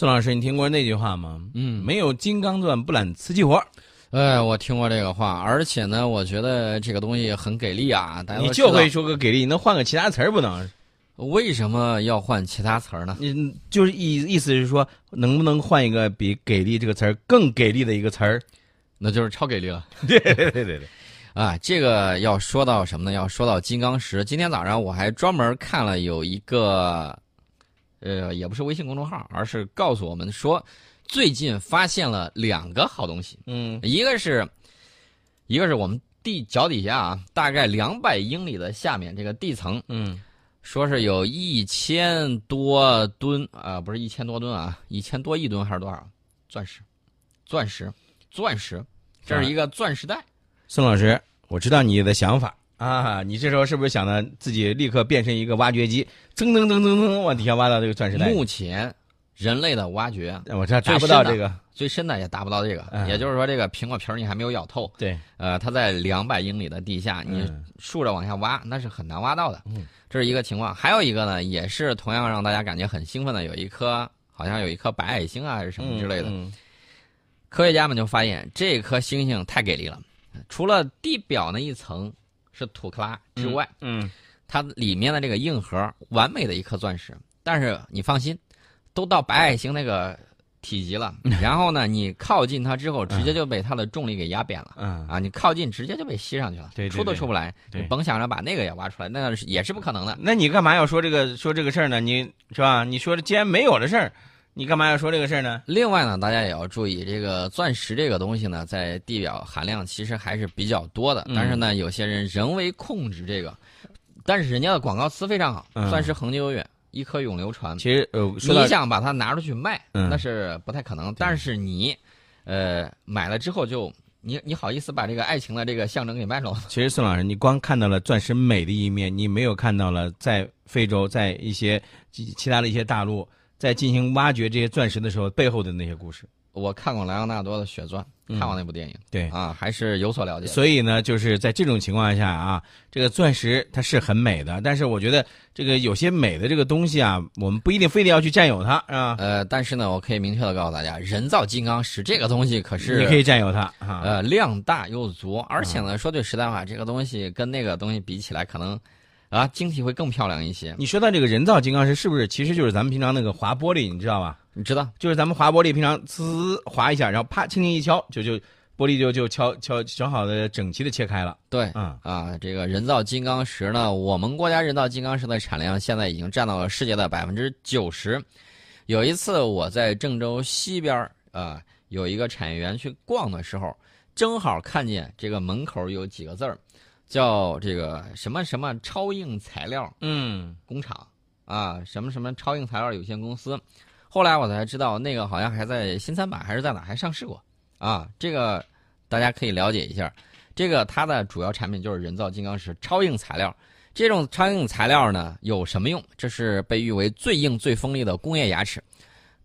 宋老师，你听过那句话吗？嗯，没有金刚钻不揽瓷器活。哎，我听过这个话，而且呢，我觉得这个东西很给力啊。大家你就会说个给力，你能换个其他词儿不能？为什么要换其他词儿呢？你就是意意思是说，能不能换一个比“给力”这个词儿更给力的一个词儿？那就是超给力了。对对对对对。啊，这个要说到什么呢？要说到金刚石。今天早上我还专门看了有一个，呃，也不是微信公众号，而是告诉我们说，最近发现了两个好东西。嗯，一个是，一个是我们地脚底下啊，大概两百英里的下面这个地层，嗯，说是有一千多吨啊，不是一千多吨啊，一千多亿吨还是多少？钻石，钻石，钻石，这是一个钻石带。宋老师，我知道你的想法啊！你这时候是不是想着自己立刻变身一个挖掘机，噌噔噔噔噔往底下挖到这个钻石带？目前人类的挖掘，我这达不到这个，最深的也达不到这个。也就是说，这个苹果皮儿你还没有咬透。对，呃，它在两百英里的地下，你竖着往下挖，那是很难挖到的。嗯，这是一个情况。还有一个呢，也是同样让大家感觉很兴奋的，有一颗好像有一颗白矮星啊，还是什么之类的。嗯，科学家们就发现这颗星星太给力了。除了地表那一层是土克拉之外，嗯，它里面的这个硬核完美的一颗钻石。但是你放心，都到白矮星那个体积了，然后呢，你靠近它之后，直接就被它的重力给压扁了。嗯啊，你靠近直接就被吸上去了，对，出都出不来。你，甭想着把那个也挖出来，那是也是不可能的。那你干嘛要说这个说这个事儿呢？你是吧？你说既然没有的事儿。你干嘛要说这个事儿呢？另外呢，大家也要注意，这个钻石这个东西呢，在地表含量其实还是比较多的。但是呢，有些人人为控制这个，但是人家的广告词非常好，“钻石恒久远，一颗永流传”。其实呃，你想把它拿出去卖，那是不太可能。但是你，呃，买了之后就你你好意思把这个爱情的这个象征给卖了？其实宋老师，你光看到了钻石美的一面，你没有看到了在非洲，在一些其他的一些大陆。在进行挖掘这些钻石的时候，背后的那些故事，我看过莱昂纳多的《血钻》，看过那部电影，对啊，还是有所了解。所以呢，就是在这种情况下啊，这个钻石它是很美的，但是我觉得这个有些美的这个东西啊，我们不一定非得要去占有它啊。呃，但是呢，我可以明确的告诉大家，人造金刚石这个东西可是你可以占有它，呃，量大又足，而且呢，说句实在话，这个东西跟那个东西比起来，可能。啊，晶体会更漂亮一些。你说到这个人造金刚石，是不是其实就是咱们平常那个划玻璃，你知道吧？你知道，就是咱们划玻璃，平常呲划一下，然后啪，轻轻一敲，就就玻璃就就敲敲敲好的整齐的切开了。对，嗯啊，这个人造金刚石呢，我们国家人造金刚石的产量现在已经占到了世界的百分之九十。有一次我在郑州西边啊，有一个产业园去逛的时候，正好看见这个门口有几个字儿。叫这个什么什么超硬材料嗯工厂啊，什么什么超硬材料有限公司，后来我才知道那个好像还在新三板还是在哪还上市过啊，这个大家可以了解一下。这个它的主要产品就是人造金刚石超硬材料，这种超硬材料呢有什么用？这是被誉为最硬最锋利的工业牙齿，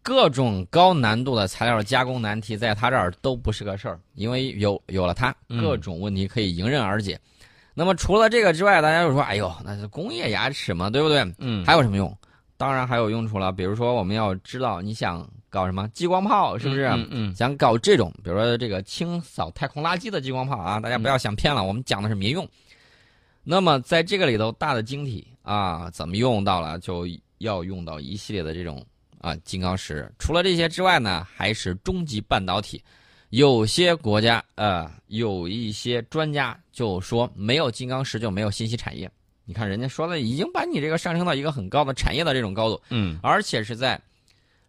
各种高难度的材料加工难题在它这儿都不是个事儿，因为有有了它，各种问题可以迎刃而解。那么除了这个之外，大家就说：“哎呦，那是工业牙齿嘛，对不对？”嗯，还有什么用？当然还有用处了。比如说，我们要知道你想搞什么激光炮，是不是？嗯嗯。想搞这种，比如说这个清扫太空垃圾的激光炮啊，大家不要想骗了，我们讲的是民用。那么在这个里头，大的晶体啊，怎么用到了，就要用到一系列的这种啊金刚石。除了这些之外呢，还是终极半导体。有些国家呃，有一些专家就说没有金刚石就没有信息产业。你看人家说的，已经把你这个上升到一个很高的产业的这种高度，嗯，而且是在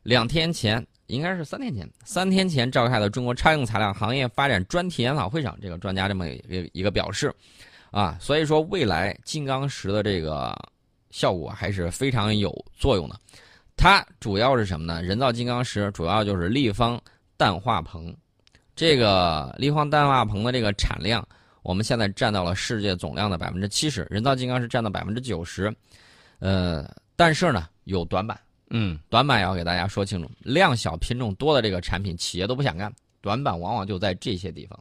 两天前，应该是三天前，三天前召开的中国超硬材料行业发展专题研讨会上，这个专家这么一个一个表示，啊，所以说未来金刚石的这个效果还是非常有作用的。它主要是什么呢？人造金刚石主要就是立方氮化硼。这个立方氮化硼的这个产量，我们现在占到了世界总量的百分之七十，人造金刚是占到百分之九十，呃，但是呢有短板，嗯，短板要给大家说清楚，量小品种多的这个产品，企业都不想干，短板往往就在这些地方，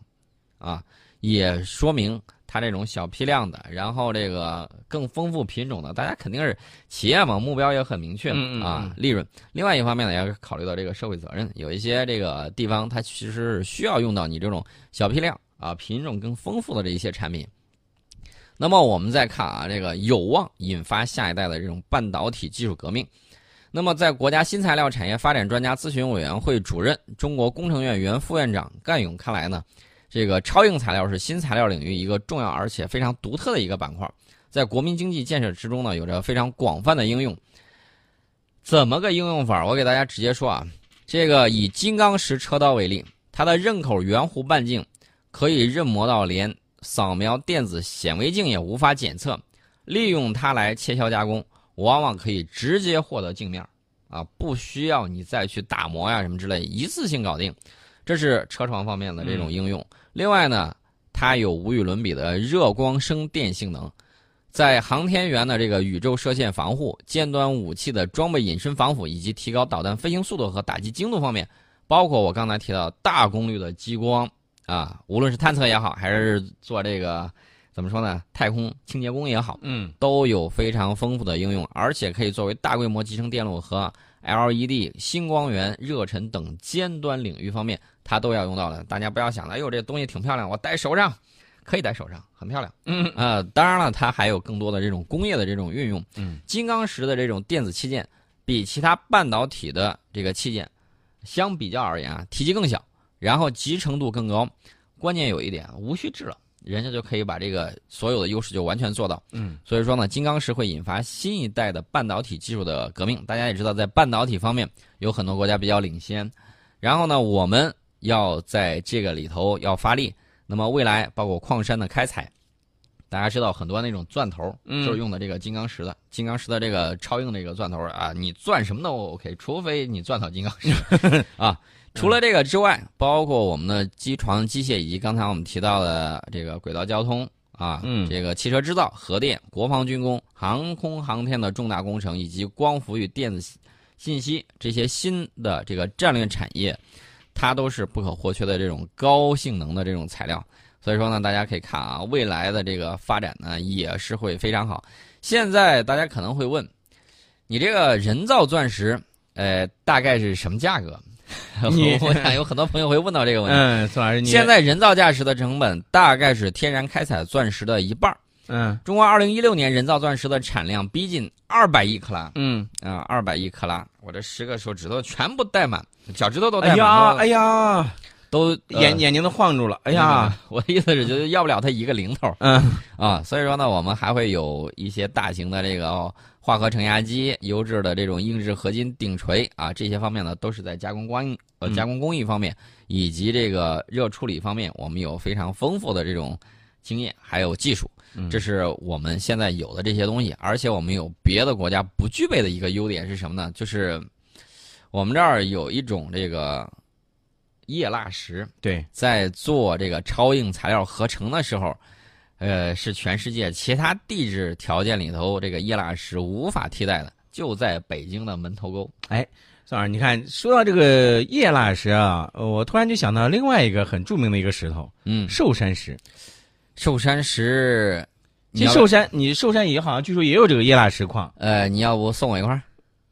啊，也说明它这种小批量的，然后这个更丰富品种的，大家肯定是企业嘛，目标也很明确啊嗯，利润。另外一方面呢，也要考虑到这个社会责任，有一些这个地方它其实是需要用到你这种小批量啊、品种更丰富的这一些产品。那么我们再看啊，这个有望引发下一代的这种半导体技术革命。那么，在国家新材料产业发展专家咨询委员会主任、中国工程院原副院长干勇看来呢，这个超硬材料是新材料领域一个重要而且非常独特的一个板块，在国民经济建设之中呢，有着非常广泛的应用。怎么个应用法？我给大家直接说啊，这个以金刚石车刀为例，它的刃口圆弧半径可以刃磨到连扫描电子显微镜也无法检测，利用它来切削加工，往往可以直接获得镜面儿啊，不需要你再去打磨呀什么之类，一次性搞定。这是车床方面的这种应用。另外呢，它有无与伦比的热光生电性能，在航天员的这个宇宙射线防护、尖端武器的装备隐身防腐以及提高导弹飞行速度和打击精度方面，包括我刚才提到大功率的激光啊，无论是探测也好，还是做这个怎么说呢，太空清洁工也好，嗯。都有非常丰富的应用，而且可以作为大规模集成电路和 LED、星光源、热尘等尖端领域方面，它都要用到的。大家不要想了，哎呦，这东西挺漂亮，我戴手上，可以戴手上，很漂亮。嗯呃，当然了，它还有更多的这种工业的这种运用。嗯，金刚石的这种电子器件，比其他半导体的这个器件相比较而言啊，体积更小，然后集成度更高。关键有一点，无需制冷，人家就可以把这个所有的优势就完全做到。嗯所以说呢，金刚石会引发新一代的半导体技术的革命。大家也知道，在半导体方面有很多国家比较领先，然后呢，我们要在这个里头要发力。那么未来包括矿山的开采，大家知道很多那种钻头嗯就是用的这个金刚石的，金刚石的这个超硬的这个钻头啊，你钻什么都 OK，除非你钻到金刚石 啊。除了这个之外，包括我们的机床、机械以及刚才我们提到的这个轨道交通啊，嗯这个汽车制造、核电、国防军工、航空航天的重大工程，以及光伏与电子信息这些新的这个战略产业，它都是不可或缺的这种高性能的这种材料。所以说呢，大家可以看啊，未来的这个发展呢也是会非常好。现在大家可能会问，你这个人造钻石，呃，大概是什么价格？你 我想有很多朋友会问到这个问题。嗯，宋老师，你现在人造价值的成本大概是天然开采钻石的一半儿。嗯。中国二零一六年人造钻石的产量逼近二百亿克拉。嗯，啊，二百亿克拉，我这十个手指头全部戴满，脚趾头都哎戴满，哎呀哎呀，都眼眼睛都晃住了，哎呀，，我的意思是，就是要不了它一个零头嗯。啊，所以说呢，我们还会有一些大型的这个、哦化合成压机、优质的这种硬质合金顶锤啊，这些方面呢，都是在加工工艺呃嗯。加工工艺方面以及这个热处理方面，我们有非常丰富的这种经验还有技术。嗯这是我们现在有的这些东西，而且我们有别的国家不具备的一个优点是什么呢？就是我们这儿有一种这个液蜡石，对，在做这个超硬材料合成的时候，呃，是全世界其他地质条件里头这个液蜡石无法替代的，就在北京的门头沟。哎宋老师，你看说到这个叶蜡石啊，呃我突然就想到另外一个很著名的一个石头嗯，寿山石。寿山石，其实寿山，你寿山也好像据说也有这个叶蜡石矿。呃，你要不送我一块儿？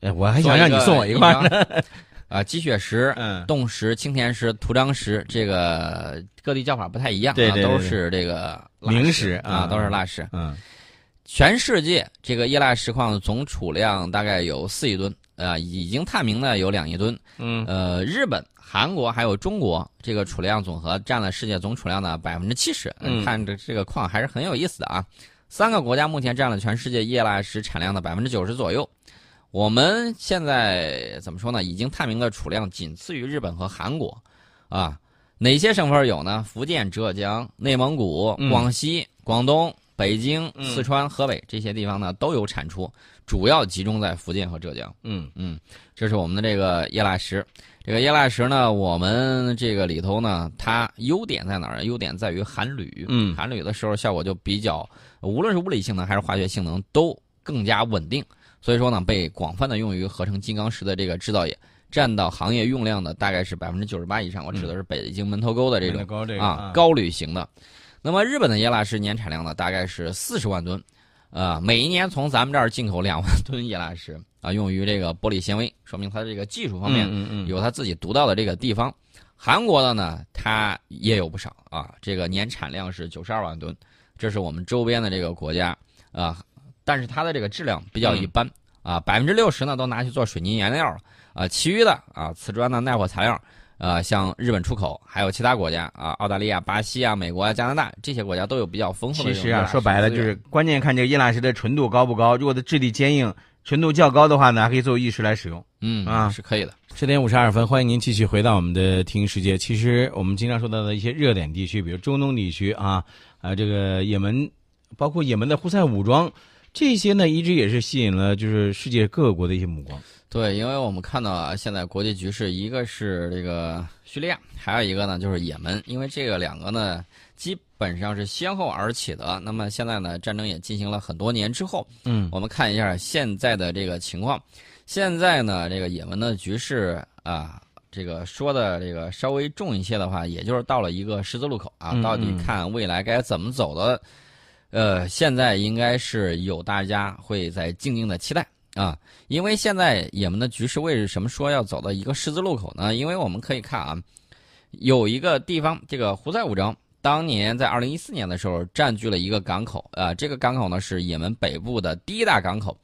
哎，我还想让你送我一块儿呢。啊，鸡血石、嗯，冻石、青田石、图章石，这个各地叫法不太一样啊，对对对都是这个蜡明石石啊啊，都是蜡石。嗯全世界这个液蜡石矿总储量大概有四亿吨，呃，已经探明的有两亿吨。嗯呃，日本、韩国还有中国这个储量总和占了世界总储量的百分之七十。嗯看着这个矿还是很有意思的啊。三个国家目前占了全世界液蜡石产量的百分之九十左右。我们现在怎么说呢？已经探明的储量仅次于日本和韩国，啊，哪些省份有呢？福建、浙江、内蒙古、嗯广西、广东、北京、嗯四川、河北这些地方呢都有产出，主要集中在福建和浙江。嗯嗯，这是我们的这个液蜡石。这个液蜡石呢，我们这个里头呢，它优点在哪儿？优点在于含铝。嗯含铝的时候效果就比较，无论是物理性能还是化学性能都更加稳定。所以说呢，被广泛的用于合成金刚石的这个制造业，占到行业用量的大概是百分之九十八以上。我指的是北京门头沟的这种啊高铝型的。那么日本的耶腊石年产量呢，大概是四十万吨，呃，每一年从咱们这儿进口两万吨耶腊石啊，用于这个玻璃纤维，说明它的这个技术方面有它自己独到的这个地方。韩国的呢，它也有不少啊，这个年产量是九十二万吨，这是我们周边的这个国家啊，但是它的这个质量比较一般、啊，百分之六十呢都拿去做水泥原料了啊，其余的啊瓷砖的耐火材料。呃，像日本出口，还有其他国家啊，澳大利亚、巴西啊、美国啊、加拿大这些国家都有比较丰富的其实啊，说白了就是关键看这个叶蜡石的纯度高不高。如果它质地坚硬、纯度较高的话呢，还可以作为玉石来使用。嗯啊是可以的。十点五十二分，欢迎您继续回到我们的听世界。其实我们经常说到的一些热点地区，比如中东地区啊，啊，这个也门，包括也门的胡塞武装，这些呢，一直也是吸引了就是世界各国的一些目光。对，因为我们看到啊，现在国际局势，一个是这个叙利亚，还有一个呢就是也门，因为这个两个呢基本上是先后而起的。那么现在呢，战争也进行了很多年之后，嗯我们看一下现在的这个情况。现在呢，这个也门的局势啊，这个说的这个稍微重一些的话，也就是到了一个十字路口啊，嗯到底嗯看未来该怎么走的。呃，现在应该是有大家会在静静的期待啊，因为现在也门的局势为什么说要走到一个十字路口呢？因为我们可以看啊，有一个地方，这个胡塞武装当年在二零一四年的时候占据了一个港口呃、这个港口呢是也门北部的第一大港口，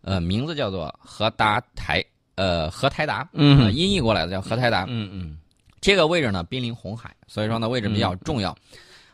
呃，名字叫做荷达台，呃，荷台达，嗯呃音译过来的叫荷台达。嗯嗯这个位置呢濒临红海，所以说呢位置比较重要。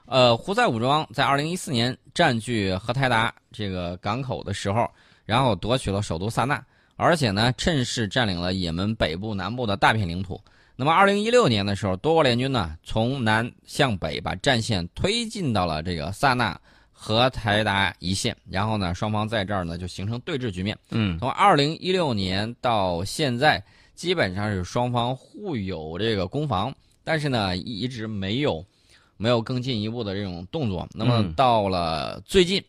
呃，胡塞武装在二零一四年占据荷台达这个港口的时候，然后夺取了首都萨那，而且呢趁势占领了也门北部、南部的大片领土。那么，二零一六年的时候，多国联军呢从南向北把战线推进到了这个萨那和台达一线，然后呢，双方在这儿呢就形成对峙局面。嗯从二零一六年到现在，基本上是双方互有这个攻防，但是呢，一直没有没有更进一步的这种动作。那么嗯到了最近，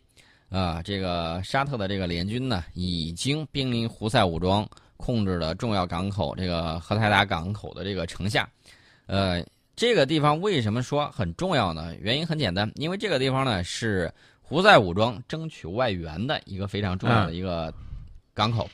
啊、这个沙特的这个联军呢，已经兵临胡塞武装控制的重要港口这个荷台达港口的这个城下，呃，这个地方为什么说很重要呢？原因很简单，因为这个地方呢是胡塞武装争取外援的一个非常重要的一个港口，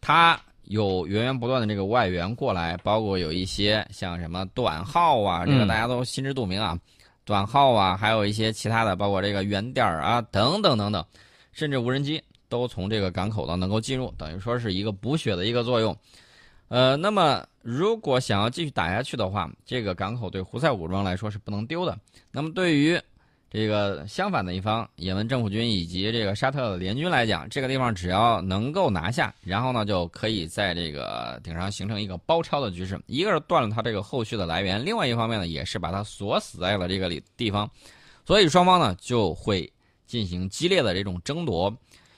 它有源源不断的这个外援过来，包括有一些像什么短号啊，这个嗯。大家都心知肚明啊，短号啊，还有一些其他的，包括这个圆点啊等等等等，甚至无人机都从这个港口呢能够进入，等于说是一个补血的一个作用。呃，那么如果想要继续打下去的话，这个港口对胡塞武装来说是不能丢的。那么对于这个相反的一方，也门政府军以及这个沙特的联军来讲，这个地方只要能够拿下，然后呢就可以在这个顶上形成一个包抄的局势。一个是断了它这个后续的来源，另外一方面呢也是把它锁死在了这个里地方，所以双方呢就会进行激烈的这种争夺。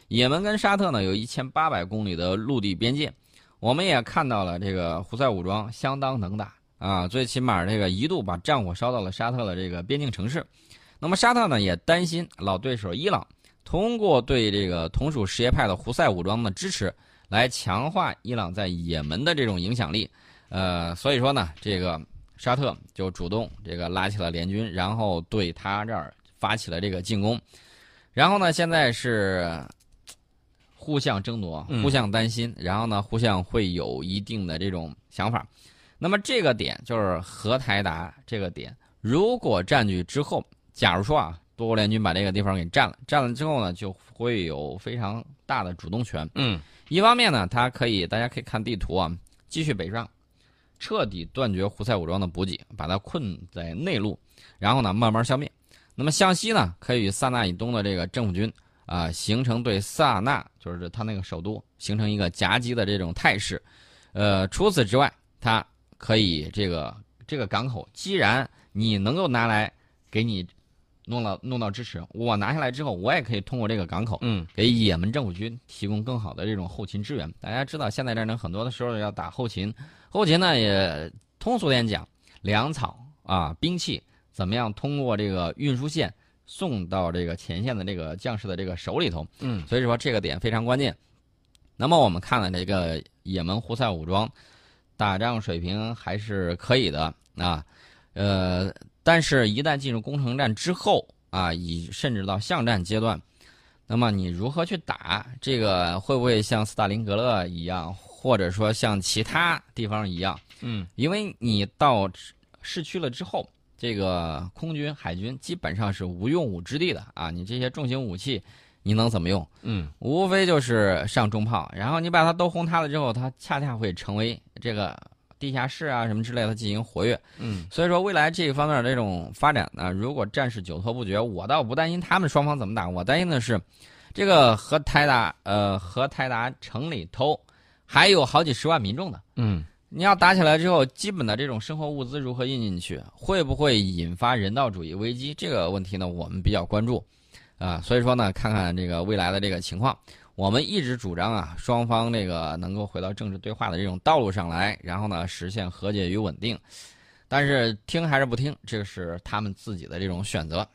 也门跟沙特呢有一千八百公里的陆地边界，我们也看到了这个胡塞武装相当能打啊，最起码这个一度把战火烧到了沙特的这个边境城市。那么沙特呢也担心老对手伊朗通过对这个同属什叶派的胡塞武装的支持，来强化伊朗在也门的这种影响力。呃，所以说呢，这个沙特就主动这个拉起了联军，然后对他这儿发起了这个进攻。然后呢，现在是互相争夺，嗯互相担心，然后呢，互相会有一定的这种想法。那么这个点就是荷台达这个点，如果占据之后，假如说啊，多国联军把这个地方给占了，占了之后呢，就会有非常大的主动权。嗯一方面呢，它可以，大家可以看地图啊，继续北上，彻底断绝胡塞武装的补给，把它困在内陆，然后呢，慢慢消灭。那么向西呢，可以与萨那以东的这个政府军啊、形成对萨那，就是他那个首都，形成一个夹击的这种态势。呃，除此之外，它可以这个这个港口，既然你能够拿来给你弄到弄到支持，我拿下来之后，我也可以通过这个港口。嗯给也门政府军提供更好的这种后勤支援。大家知道，现代战争很多的时候要打后勤，后勤呢也通俗点讲，粮草啊、兵器怎么样通过这个运输线送到这个前线的这个将士的这个手里头。嗯所以说这个点非常关键。那么我们看了这个也门胡塞武装打仗水平还是可以的啊，呃，但是一旦进入攻城战之后啊。啊，以甚至到巷战阶段，那么你如何去打？这个会不会像斯大林格勒一样，或者说像其他地方一样？嗯，因为你到市区了之后，这个空军、海军基本上是无用武之地的啊！你这些重型武器，你能怎么用？嗯，无非就是上重炮，然后你把它都轰塌了之后，它恰恰会成为这个地下室啊什么之类的进行活跃。嗯，所以说未来这一方面的这种发展呢，如果战事久拖不决，我倒不担心他们双方怎么打，我担心的是，这个和台达呃和台达城里头还有好几十万民众呢。嗯。你要打起来之后，基本的这种生活物资如何运进去，会不会引发人道主义危机？这个问题呢，我们比较关注，啊，所以说呢，看看这个未来的这个情况，我们一直主张啊，双方这个能够回到政治对话的这种道路上来，然后呢，实现和解与稳定。但是听还是不听，这是他们自己的这种选择。